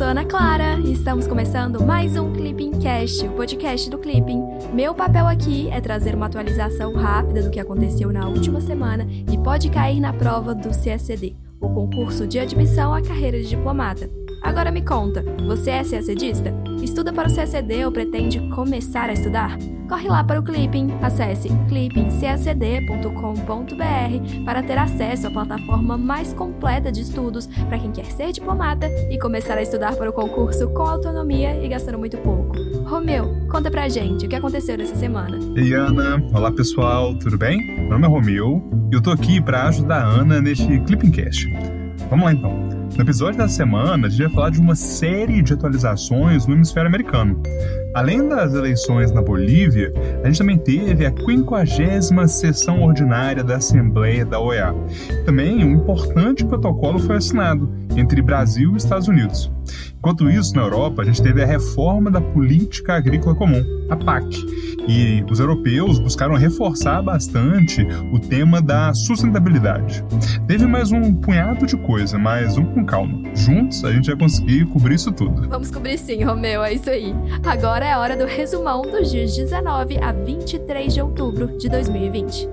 sou Ana Clara e estamos começando mais um Clipping Cast, o podcast do Clipping. Meu papel aqui é trazer uma atualização rápida do que aconteceu na última semana e pode cair na prova do CSD, o concurso de admissão à carreira de diplomata. Agora me conta, você é CACDista? Estuda para o CACD ou pretende começar a estudar? Corre lá para o Clipping, acesse clippingcacd.com.br para ter acesso à plataforma mais completa de estudos para quem quer ser diplomata e começar a estudar para o concurso com autonomia e gastando muito pouco. Romeu, conta pra gente o que aconteceu nessa semana. Ei Ana, olá pessoal, tudo bem? Meu nome é Romeu e eu tô aqui para ajudar a Ana neste Clipping Cast. Vamos lá então. No episódio da semana, a gente vai falar de uma série de atualizações no hemisfério americano. Além das eleições na Bolívia, a gente também teve a 50 sessão ordinária da Assembleia da OEA. Também um importante protocolo foi assinado entre Brasil e Estados Unidos. Enquanto isso, na Europa, a gente teve a reforma da política agrícola comum, a PAC, e os europeus buscaram reforçar bastante o tema da sustentabilidade. Teve mais um punhado de coisa, mas vamos com calma. Juntos a gente vai conseguir cobrir isso tudo. Vamos cobrir sim, Romeu, é isso aí. Agora é hora do resumão dos dias 19 a 23 de outubro de 2020.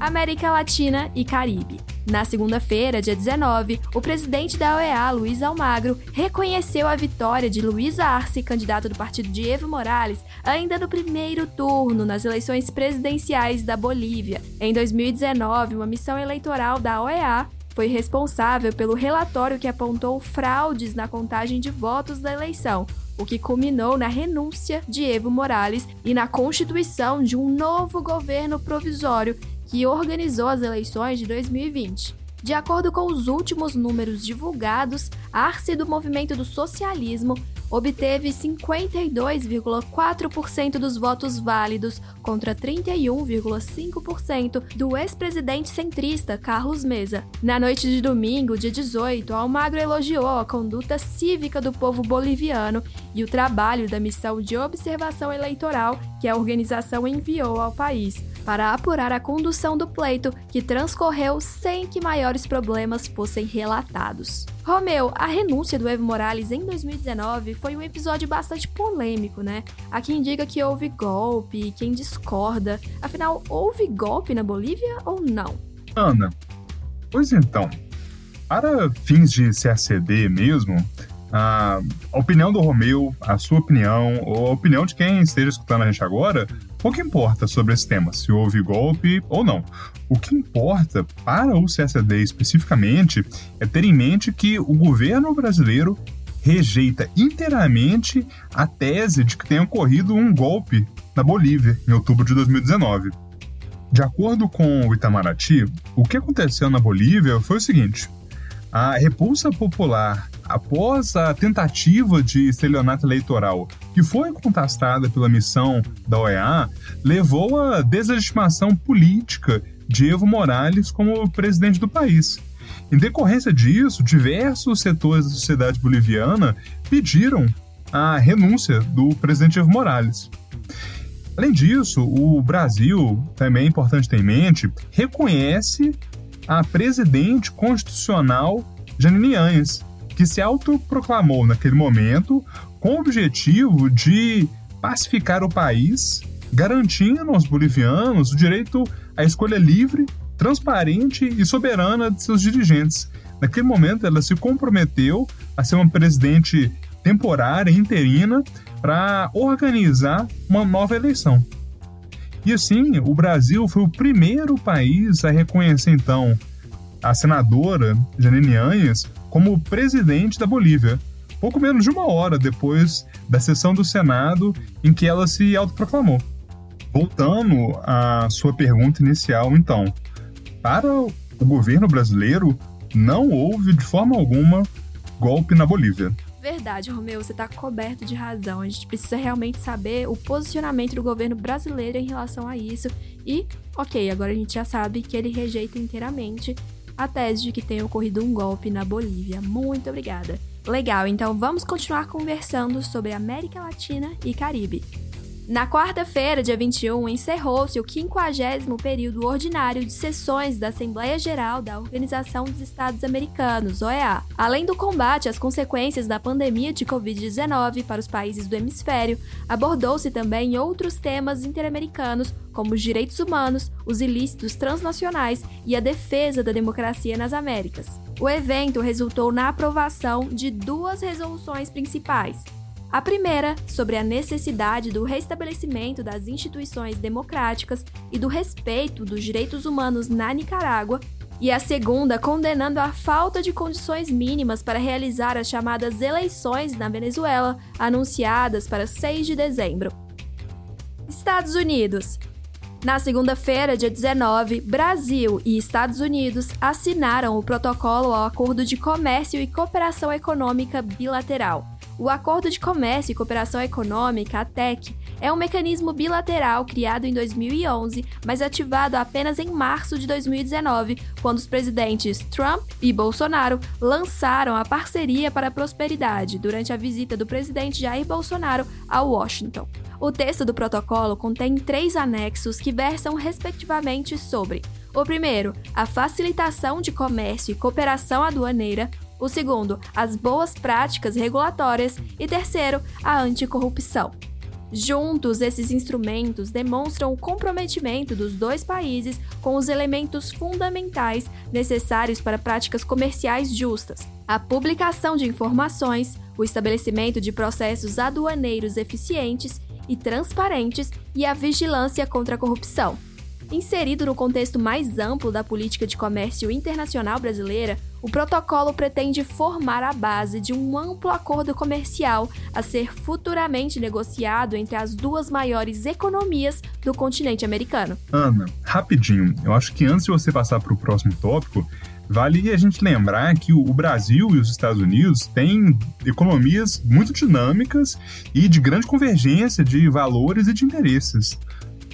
América Latina e Caribe. Na segunda-feira, dia 19, o presidente da OEA, Luiz Almagro, reconheceu a vitória de Luiz Arce, candidato do partido de Evo Morales, ainda no primeiro turno nas eleições presidenciais da Bolívia. Em 2019, uma missão eleitoral da OEA foi responsável pelo relatório que apontou fraudes na contagem de votos da eleição, o que culminou na renúncia de Evo Morales e na constituição de um novo governo provisório que organizou as eleições de 2020. De acordo com os últimos números divulgados, Arce do Movimento do Socialismo obteve 52,4% dos votos válidos contra 31,5% do ex-presidente centrista Carlos Mesa. Na noite de domingo, dia 18, Almagro elogiou a conduta cívica do povo boliviano e o trabalho da missão de observação eleitoral que a organização enviou ao país para apurar a condução do pleito, que transcorreu sem que maiores problemas fossem relatados. Romeu, a renúncia do Evo Morales em 2019 foi um episódio bastante polêmico, né? Há quem diga que houve golpe, quem discorda. Afinal, houve golpe na Bolívia ou não? Ana, pois então, para fins de CACD mesmo, a opinião do Romeu, a sua opinião, ou a opinião de quem esteja escutando a gente agora, pouco importa sobre esse tema, se houve golpe ou não. O que importa para o CSD especificamente é ter em mente que o governo brasileiro rejeita inteiramente a tese de que tenha ocorrido um golpe na Bolívia em outubro de 2019. De acordo com o Itamaraty, o que aconteceu na Bolívia foi o seguinte: a repulsa popular após a tentativa de estelionato eleitoral, que foi contestada pela missão da OEA, levou à deslegitimação política de Evo Morales como presidente do país. Em decorrência disso, diversos setores da sociedade boliviana pediram a renúncia do presidente Evo Morales. Além disso, o Brasil, também é importante ter em mente, reconhece a presidente constitucional Janine Anhes, que se autoproclamou naquele momento com o objetivo de pacificar o país, garantindo aos bolivianos o direito à escolha livre, transparente e soberana de seus dirigentes. Naquele momento, ela se comprometeu a ser uma presidente temporária, interina, para organizar uma nova eleição. E assim, o Brasil foi o primeiro país a reconhecer, então, a senadora Janine Anhes como presidente da Bolívia, pouco menos de uma hora depois da sessão do Senado em que ela se autoproclamou. Voltando à sua pergunta inicial, então, para o governo brasileiro, não houve de forma alguma golpe na Bolívia. Verdade, Romeu, você está coberto de razão. A gente precisa realmente saber o posicionamento do governo brasileiro em relação a isso. E, ok, agora a gente já sabe que ele rejeita inteiramente a tese de que tenha ocorrido um golpe na Bolívia. Muito obrigada. Legal, então vamos continuar conversando sobre América Latina e Caribe. Na quarta-feira, dia 21, encerrou-se o 50 período ordinário de sessões da Assembleia Geral da Organização dos Estados Americanos, OEA. Além do combate às consequências da pandemia de Covid-19 para os países do hemisfério, abordou-se também outros temas interamericanos, como os direitos humanos, os ilícitos transnacionais e a defesa da democracia nas Américas. O evento resultou na aprovação de duas resoluções principais. A primeira, sobre a necessidade do restabelecimento das instituições democráticas e do respeito dos direitos humanos na Nicarágua, e a segunda, condenando a falta de condições mínimas para realizar as chamadas eleições na Venezuela, anunciadas para 6 de dezembro. Estados Unidos. Na segunda-feira, dia 19, Brasil e Estados Unidos assinaram o protocolo ao Acordo de Comércio e Cooperação Econômica Bilateral o Acordo de Comércio e Cooperação Econômica, ATEC, é um mecanismo bilateral criado em 2011, mas ativado apenas em março de 2019, quando os presidentes Trump e Bolsonaro lançaram a Parceria para a Prosperidade durante a visita do presidente Jair Bolsonaro a Washington. O texto do protocolo contém três anexos que versam respectivamente sobre o primeiro, a facilitação de comércio e cooperação aduaneira, o segundo, as boas práticas regulatórias e terceiro, a anticorrupção. Juntos, esses instrumentos demonstram o comprometimento dos dois países com os elementos fundamentais necessários para práticas comerciais justas: a publicação de informações, o estabelecimento de processos aduaneiros eficientes e transparentes e a vigilância contra a corrupção. Inserido no contexto mais amplo da política de comércio internacional brasileira, o protocolo pretende formar a base de um amplo acordo comercial a ser futuramente negociado entre as duas maiores economias do continente americano. Ana, rapidinho, eu acho que antes de você passar para o próximo tópico, Vale a gente lembrar que o Brasil e os Estados Unidos têm economias muito dinâmicas e de grande convergência de valores e de interesses.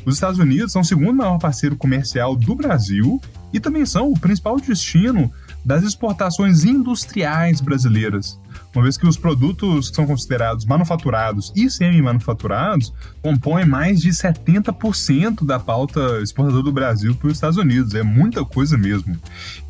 Os Estados Unidos são o segundo maior parceiro comercial do Brasil e também são o principal destino das exportações industriais brasileiras, uma vez que os produtos que são considerados manufaturados e semi-manufaturados compõem mais de 70% da pauta exportadora do Brasil para os Estados Unidos. É muita coisa mesmo.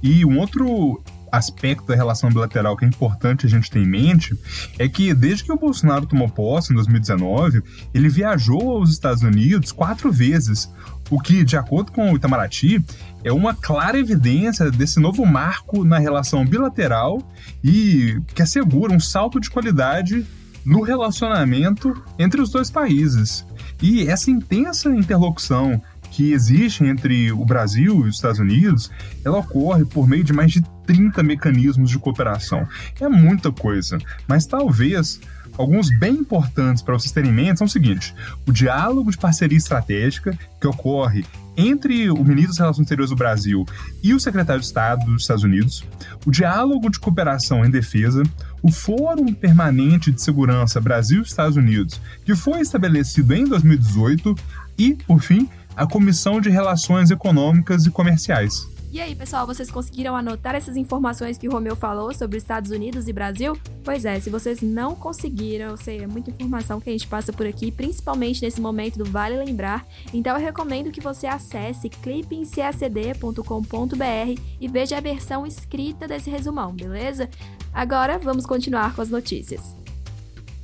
E um outro aspecto da relação bilateral que é importante a gente ter em mente é que desde que o Bolsonaro tomou posse em 2019, ele viajou aos Estados Unidos quatro vezes, o que, de acordo com o Itamaraty, é uma clara evidência desse novo marco na relação bilateral e que assegura um salto de qualidade no relacionamento entre os dois países. E essa intensa interlocução que existe entre o Brasil e os Estados Unidos, ela ocorre por meio de mais de 30 mecanismos de cooperação. É muita coisa, mas talvez alguns bem importantes para vocês terem em mente são o seguinte: o diálogo de parceria estratégica que ocorre entre o ministro das Relações Exteriores do Brasil e o secretário de Estado dos Estados Unidos, o diálogo de cooperação em defesa, o Fórum Permanente de Segurança Brasil-Estados Unidos, que foi estabelecido em 2018, e, por fim, a Comissão de Relações Econômicas e Comerciais. E aí, pessoal, vocês conseguiram anotar essas informações que o Romeu falou sobre Estados Unidos e Brasil? Pois é, se vocês não conseguiram, sei, é muita informação que a gente passa por aqui, principalmente nesse momento do Vale Lembrar. Então eu recomendo que você acesse clipemcacd.com.br e veja a versão escrita desse resumão, beleza? Agora vamos continuar com as notícias.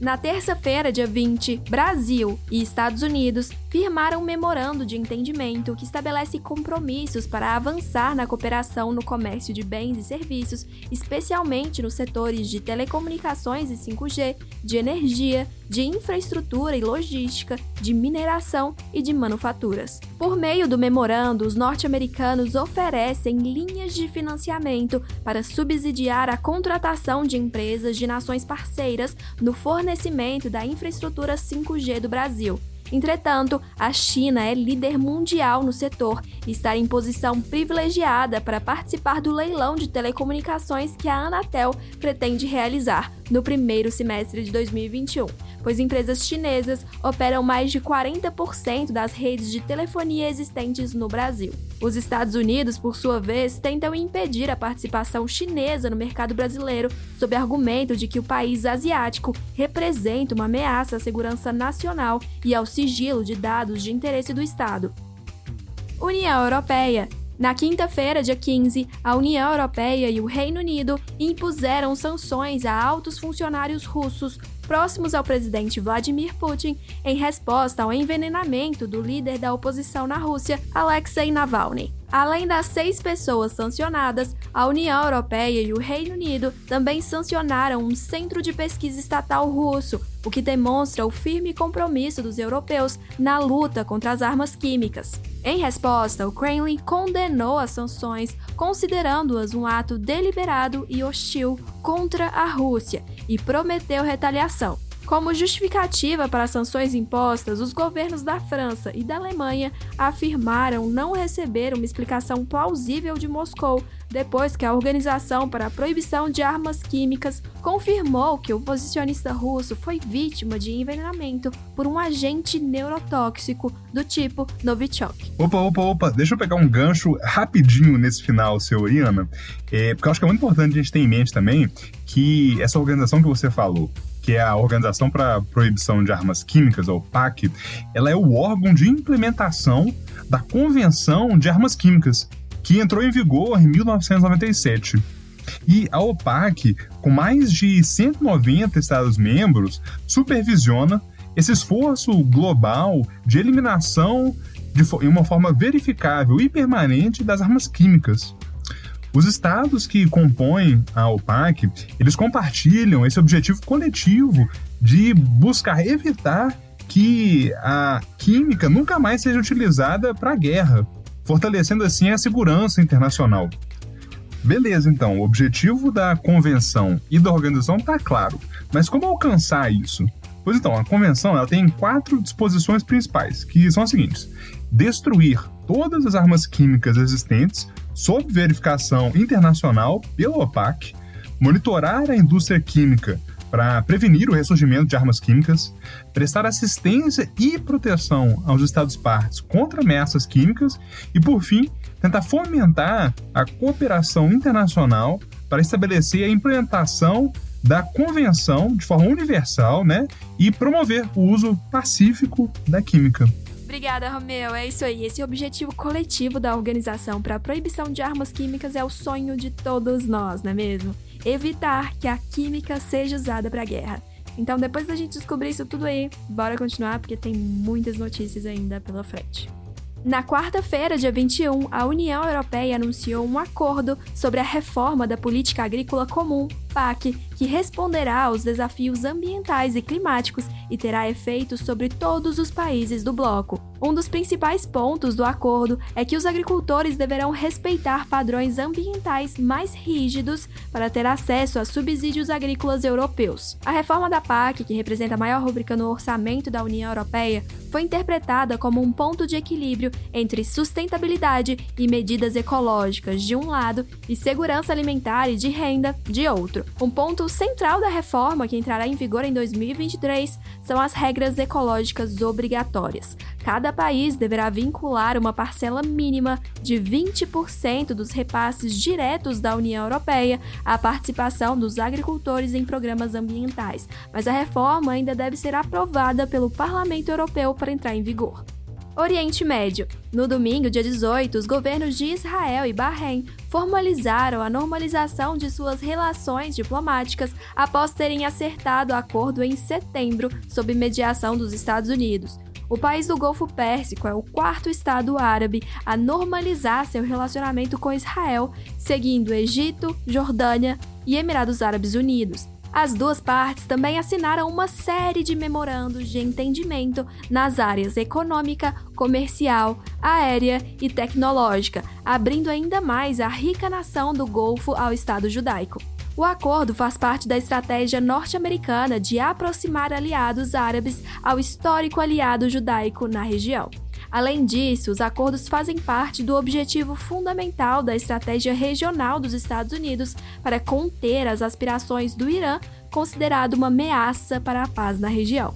Na terça-feira, dia 20, Brasil e Estados Unidos firmaram um memorando de entendimento que estabelece compromissos para avançar na cooperação no comércio de bens e serviços, especialmente nos setores de telecomunicações e 5G, de energia, de infraestrutura e logística, de mineração e de manufaturas. Por meio do memorando, os norte-americanos oferecem linhas de financiamento para subsidiar a contratação de empresas de nações parceiras no fornecimento da infraestrutura 5G do Brasil. Entretanto, a China é líder mundial no setor e está em posição privilegiada para participar do leilão de telecomunicações que a Anatel pretende realizar, no primeiro semestre de 2021, pois empresas chinesas operam mais de 40% das redes de telefonia existentes no Brasil. Os Estados Unidos, por sua vez, tentam impedir a participação chinesa no mercado brasileiro sob argumento de que o país asiático representa uma ameaça à segurança nacional e ao sigilo de dados de interesse do Estado. União Europeia na quinta-feira, dia 15, a União Europeia e o Reino Unido impuseram sanções a altos funcionários russos próximos ao presidente Vladimir Putin em resposta ao envenenamento do líder da oposição na Rússia, Alexei Navalny. Além das seis pessoas sancionadas, a União Europeia e o Reino Unido também sancionaram um centro de pesquisa estatal russo, o que demonstra o firme compromisso dos europeus na luta contra as armas químicas. Em resposta, o Kremlin condenou as sanções, considerando-as um ato deliberado e hostil contra a Rússia e prometeu retaliação. Como justificativa para as sanções impostas, os governos da França e da Alemanha afirmaram não receber uma explicação plausível de Moscou depois que a Organização para a Proibição de Armas Químicas confirmou que o oposicionista russo foi vítima de envenenamento por um agente neurotóxico do tipo Novichok. Opa, opa, opa, deixa eu pegar um gancho rapidinho nesse final, seu Oriana, é, porque eu acho que é muito importante a gente ter em mente também que essa organização que você falou, que é a Organização para a Proibição de Armas Químicas, a OPAC, ela é o órgão de implementação da Convenção de Armas Químicas, que entrou em vigor em 1997. E a OPAC, com mais de 190 Estados-membros, supervisiona esse esforço global de eliminação de uma forma verificável e permanente das armas químicas. Os estados que compõem a OPAC, eles compartilham esse objetivo coletivo de buscar evitar que a química nunca mais seja utilizada para a guerra, fortalecendo assim a segurança internacional. Beleza, então, o objetivo da convenção e da organização está claro, mas como alcançar isso? Pois então, a convenção ela tem quatro disposições principais, que são as seguintes: destruir todas as armas químicas existentes sob verificação internacional pela OPAC, monitorar a indústria química para prevenir o ressurgimento de armas químicas, prestar assistência e proteção aos Estados-partes contra ameaças químicas e, por fim, tentar fomentar a cooperação internacional para estabelecer a implementação da convenção de forma universal né, e promover o uso pacífico da química. Obrigada, Romeu. É isso aí. Esse objetivo coletivo da Organização para a Proibição de Armas Químicas é o sonho de todos nós, não é mesmo? Evitar que a química seja usada para a guerra. Então, depois da gente descobrir isso tudo aí, bora continuar porque tem muitas notícias ainda pela frente. Na quarta-feira, dia 21, a União Europeia anunciou um acordo sobre a reforma da Política Agrícola Comum, PAC, que responderá aos desafios ambientais e climáticos e terá efeitos sobre todos os países do bloco. Um dos principais pontos do acordo é que os agricultores deverão respeitar padrões ambientais mais rígidos para ter acesso a subsídios agrícolas europeus. A reforma da PAC, que representa a maior rubrica no orçamento da União Europeia, foi interpretada como um ponto de equilíbrio entre sustentabilidade e medidas ecológicas de um lado e segurança alimentar e de renda de outro. Um ponto central da reforma, que entrará em vigor em 2023, são as regras ecológicas obrigatórias. Cada país deverá vincular uma parcela mínima de 20% dos repasses diretos da União Europeia à participação dos agricultores em programas ambientais, mas a reforma ainda deve ser aprovada pelo Parlamento Europeu para entrar em vigor. Oriente Médio. No domingo, dia 18, os governos de Israel e Bahrein formalizaram a normalização de suas relações diplomáticas após terem acertado acordo em setembro sob mediação dos Estados Unidos. O país do Golfo Pérsico é o quarto estado árabe a normalizar seu relacionamento com Israel, seguindo Egito, Jordânia e Emirados Árabes Unidos. As duas partes também assinaram uma série de memorandos de entendimento nas áreas econômica, comercial, aérea e tecnológica, abrindo ainda mais a rica nação do Golfo ao Estado judaico. O acordo faz parte da estratégia norte-americana de aproximar aliados árabes ao histórico aliado judaico na região. Além disso, os acordos fazem parte do objetivo fundamental da estratégia regional dos Estados Unidos para conter as aspirações do Irã, considerado uma ameaça para a paz na região.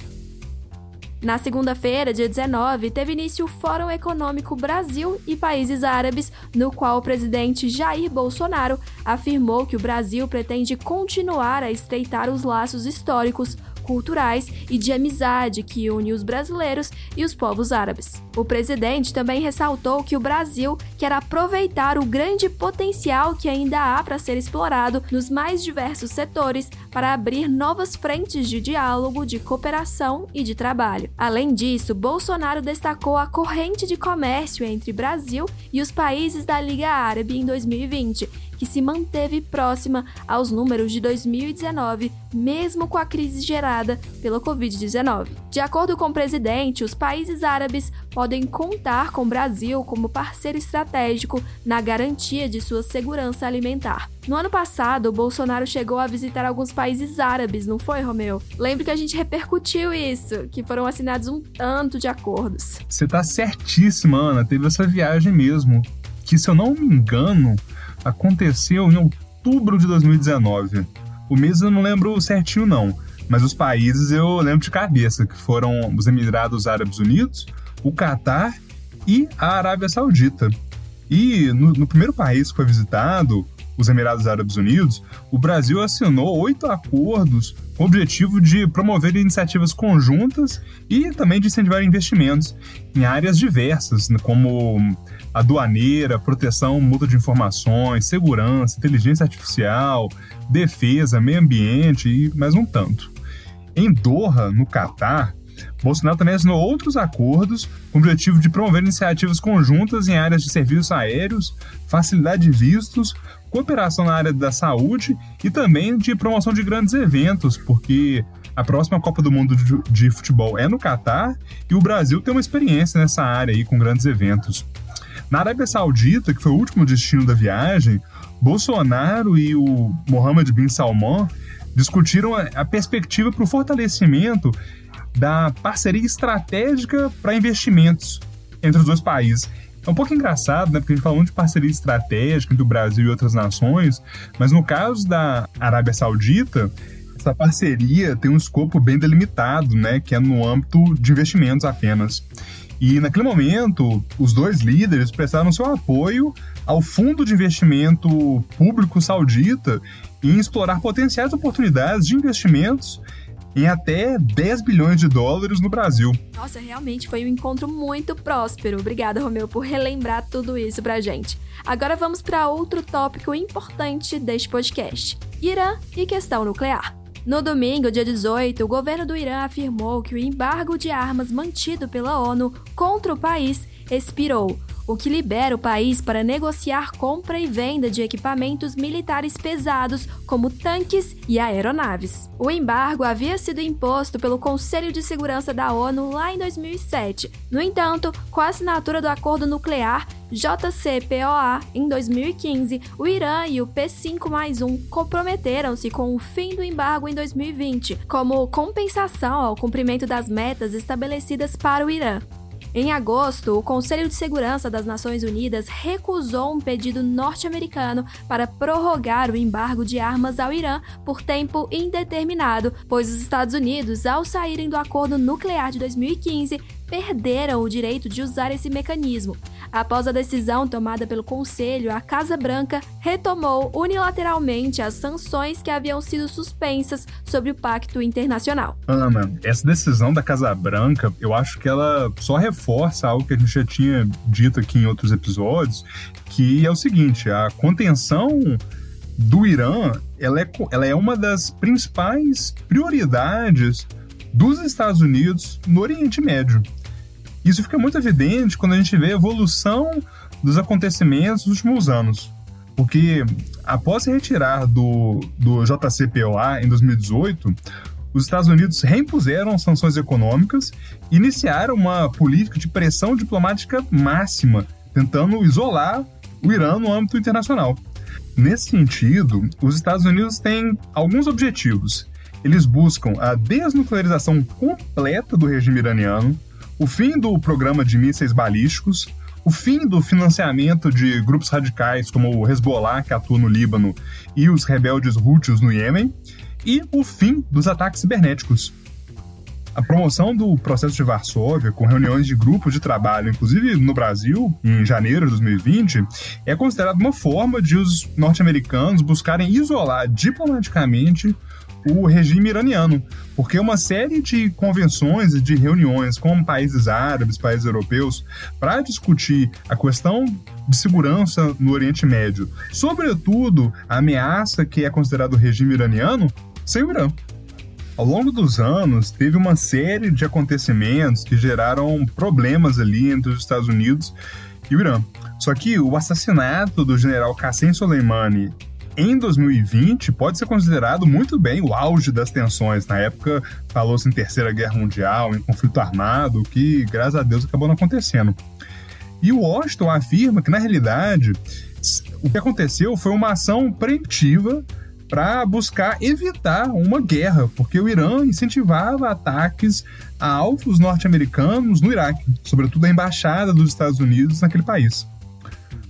Na segunda-feira, dia 19, teve início o Fórum Econômico Brasil e Países Árabes, no qual o presidente Jair Bolsonaro afirmou que o Brasil pretende continuar a estreitar os laços históricos culturais e de amizade que une os brasileiros e os povos árabes. O presidente também ressaltou que o Brasil quer aproveitar o grande potencial que ainda há para ser explorado nos mais diversos setores para abrir novas frentes de diálogo, de cooperação e de trabalho. Além disso, Bolsonaro destacou a corrente de comércio entre Brasil e os países da Liga Árabe em 2020 que se manteve próxima aos números de 2019, mesmo com a crise gerada pela Covid-19. De acordo com o presidente, os países árabes podem contar com o Brasil como parceiro estratégico na garantia de sua segurança alimentar. No ano passado, o Bolsonaro chegou a visitar alguns países árabes, não foi, Romeu? Lembro que a gente repercutiu isso, que foram assinados um tanto de acordos. Você tá certíssima, Ana. Teve essa viagem mesmo. Que, se eu não me engano, aconteceu em outubro de 2019. O mês eu não lembro certinho, não. Mas os países eu lembro de cabeça, que foram os Emirados Árabes Unidos, o Catar e a Arábia Saudita. E no, no primeiro país que foi visitado, os Emirados Árabes Unidos, o Brasil assinou oito acordos com o objetivo de promover iniciativas conjuntas e também de incentivar investimentos em áreas diversas, como aduaneira, proteção mútua de informações, segurança, inteligência artificial, defesa, meio ambiente e mais um tanto. Em Doha, no Catar, Bolsonaro também assinou outros acordos com o objetivo de promover iniciativas conjuntas em áreas de serviços aéreos, facilidade de vistos, cooperação na área da saúde e também de promoção de grandes eventos, porque a próxima Copa do Mundo de futebol é no Catar e o Brasil tem uma experiência nessa área aí com grandes eventos. Na Arábia Saudita, que foi o último destino da viagem, Bolsonaro e o Mohammed bin Salman discutiram a perspectiva para o fortalecimento da parceria estratégica para investimentos entre os dois países. É um pouco engraçado, né? Porque a gente falou de parceria estratégica entre o Brasil e outras nações, mas no caso da Arábia Saudita, essa parceria tem um escopo bem delimitado, né? Que é no âmbito de investimentos apenas. E naquele momento, os dois líderes prestaram seu apoio ao Fundo de Investimento Público Saudita em explorar potenciais oportunidades de investimentos em até 10 bilhões de dólares no Brasil. Nossa, realmente foi um encontro muito próspero. Obrigada, Romeu, por relembrar tudo isso pra gente. Agora vamos para outro tópico importante deste podcast: Irã e questão nuclear. No domingo, dia 18, o governo do Irã afirmou que o embargo de armas mantido pela ONU contra o país expirou, o que libera o país para negociar compra e venda de equipamentos militares pesados, como tanques e aeronaves. O embargo havia sido imposto pelo Conselho de Segurança da ONU lá em 2007. No entanto, com a assinatura do acordo nuclear JCPOA em 2015, o Irã e o P5+1 comprometeram-se com o fim do embargo em 2020, como compensação ao cumprimento das metas estabelecidas para o Irã. Em agosto, o Conselho de Segurança das Nações Unidas recusou um pedido norte-americano para prorrogar o embargo de armas ao Irã por tempo indeterminado, pois os Estados Unidos, ao saírem do acordo nuclear de 2015, perderam o direito de usar esse mecanismo. Após a decisão tomada pelo Conselho, a Casa Branca retomou unilateralmente as sanções que haviam sido suspensas sobre o pacto internacional. Ana, essa decisão da Casa Branca, eu acho que ela só reforça algo que a gente já tinha dito aqui em outros episódios, que é o seguinte: a contenção do Irã ela é, ela é uma das principais prioridades dos Estados Unidos no Oriente Médio. Isso fica muito evidente quando a gente vê a evolução dos acontecimentos dos últimos anos. Porque após se retirar do, do JCPOA em 2018, os Estados Unidos reimpuseram sanções econômicas e iniciaram uma política de pressão diplomática máxima, tentando isolar o Irã no âmbito internacional. Nesse sentido, os Estados Unidos têm alguns objetivos. Eles buscam a desnuclearização completa do regime iraniano, o fim do programa de mísseis balísticos, o fim do financiamento de grupos radicais como o Hezbollah, que atua no Líbano, e os rebeldes Houthis no Iêmen, e o fim dos ataques cibernéticos. A promoção do processo de Varsóvia, com reuniões de grupos de trabalho, inclusive no Brasil, em janeiro de 2020, é considerada uma forma de os norte-americanos buscarem isolar diplomaticamente o regime iraniano, porque uma série de convenções e de reuniões com países árabes, países europeus, para discutir a questão de segurança no Oriente Médio, sobretudo a ameaça que é considerado o regime iraniano, sem o Irã. Ao longo dos anos, teve uma série de acontecimentos que geraram problemas ali entre os Estados Unidos e o Irã. Só que o assassinato do general Qassem Soleimani em 2020 pode ser considerado muito bem o auge das tensões. Na época, falou-se em Terceira Guerra Mundial, em conflito armado, que, graças a Deus, acabou não acontecendo. E Washington afirma que, na realidade, o que aconteceu foi uma ação preventiva para buscar evitar uma guerra, porque o Irã incentivava ataques a alvos norte-americanos no Iraque, sobretudo a embaixada dos Estados Unidos naquele país.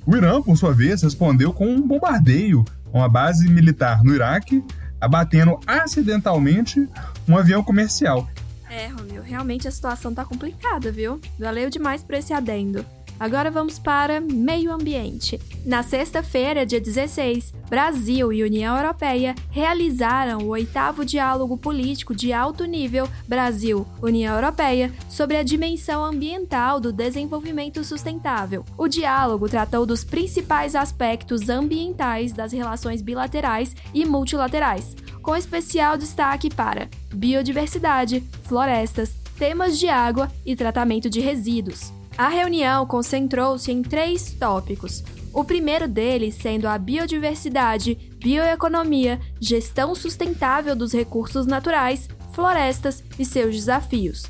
O Irã, por sua vez, respondeu com um bombardeio a uma base militar no Iraque, abatendo acidentalmente um avião comercial. É, Romeu, realmente a situação tá complicada, viu? Valeu demais por esse adendo. Agora vamos para meio ambiente. Na sexta-feira, dia 16, Brasil e União Europeia realizaram o oitavo diálogo político de alto nível Brasil-União Europeia sobre a dimensão ambiental do desenvolvimento sustentável. O diálogo tratou dos principais aspectos ambientais das relações bilaterais e multilaterais, com especial destaque para biodiversidade, florestas, temas de água e tratamento de resíduos. A reunião concentrou-se em três tópicos. O primeiro deles sendo a biodiversidade, bioeconomia, gestão sustentável dos recursos naturais, florestas e seus desafios.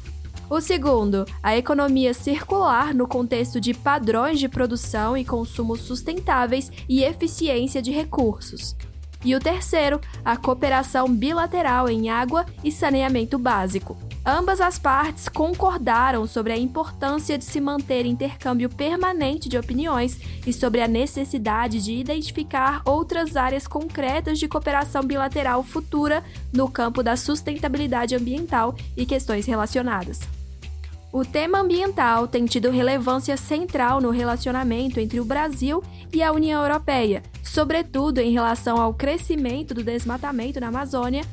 O segundo, a economia circular no contexto de padrões de produção e consumo sustentáveis e eficiência de recursos. E o terceiro, a cooperação bilateral em água e saneamento básico. Ambas as partes concordaram sobre a importância de se manter intercâmbio permanente de opiniões e sobre a necessidade de identificar outras áreas concretas de cooperação bilateral futura no campo da sustentabilidade ambiental e questões relacionadas. O tema ambiental tem tido relevância central no relacionamento entre o Brasil e a União Europeia, sobretudo em relação ao crescimento do desmatamento na Amazônia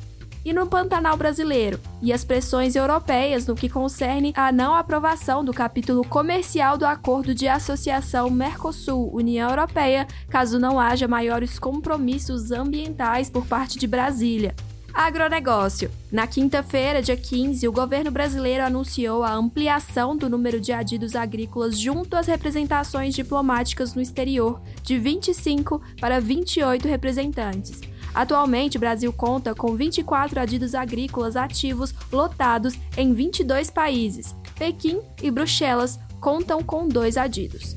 e no Pantanal brasileiro, e as pressões europeias no que concerne à não aprovação do capítulo comercial do Acordo de Associação Mercosul-União Europeia, caso não haja maiores compromissos ambientais por parte de Brasília. Agronegócio. Na quinta-feira, dia 15, o governo brasileiro anunciou a ampliação do número de adidos agrícolas junto às representações diplomáticas no exterior, de 25 para 28 representantes. Atualmente, o Brasil conta com 24 adidos agrícolas ativos lotados em 22 países. Pequim e Bruxelas contam com dois adidos.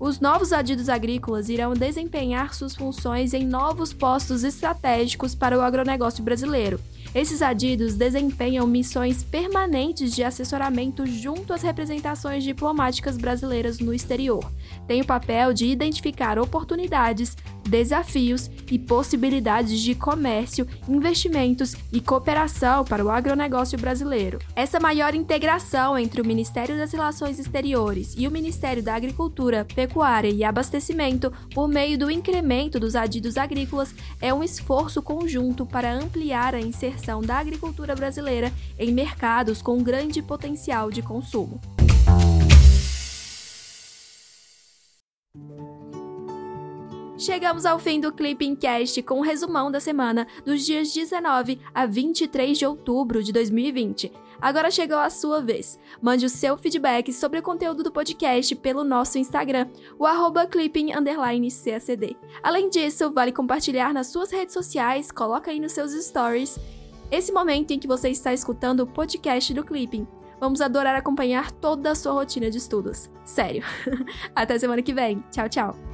Os novos adidos agrícolas irão desempenhar suas funções em novos postos estratégicos para o agronegócio brasileiro. Esses adidos desempenham missões permanentes de assessoramento junto às representações diplomáticas brasileiras no exterior. Tem o papel de identificar oportunidades, desafios e possibilidades de comércio, investimentos e cooperação para o agronegócio brasileiro. Essa maior integração entre o Ministério das Relações Exteriores e o Ministério da Agricultura, Pecuária e Abastecimento, por meio do incremento dos adidos agrícolas, é um esforço conjunto para ampliar a inserção da agricultura brasileira em mercados com grande potencial de consumo. Chegamos ao fim do Clipping Cast com um resumão da semana dos dias 19 a 23 de outubro de 2020. Agora chegou a sua vez. Mande o seu feedback sobre o conteúdo do podcast pelo nosso Instagram, o arroba clipping__cacd. Além disso, vale compartilhar nas suas redes sociais, coloca aí nos seus stories esse momento em que você está escutando o podcast do Clipping. Vamos adorar acompanhar toda a sua rotina de estudos. Sério. Até semana que vem. Tchau, tchau.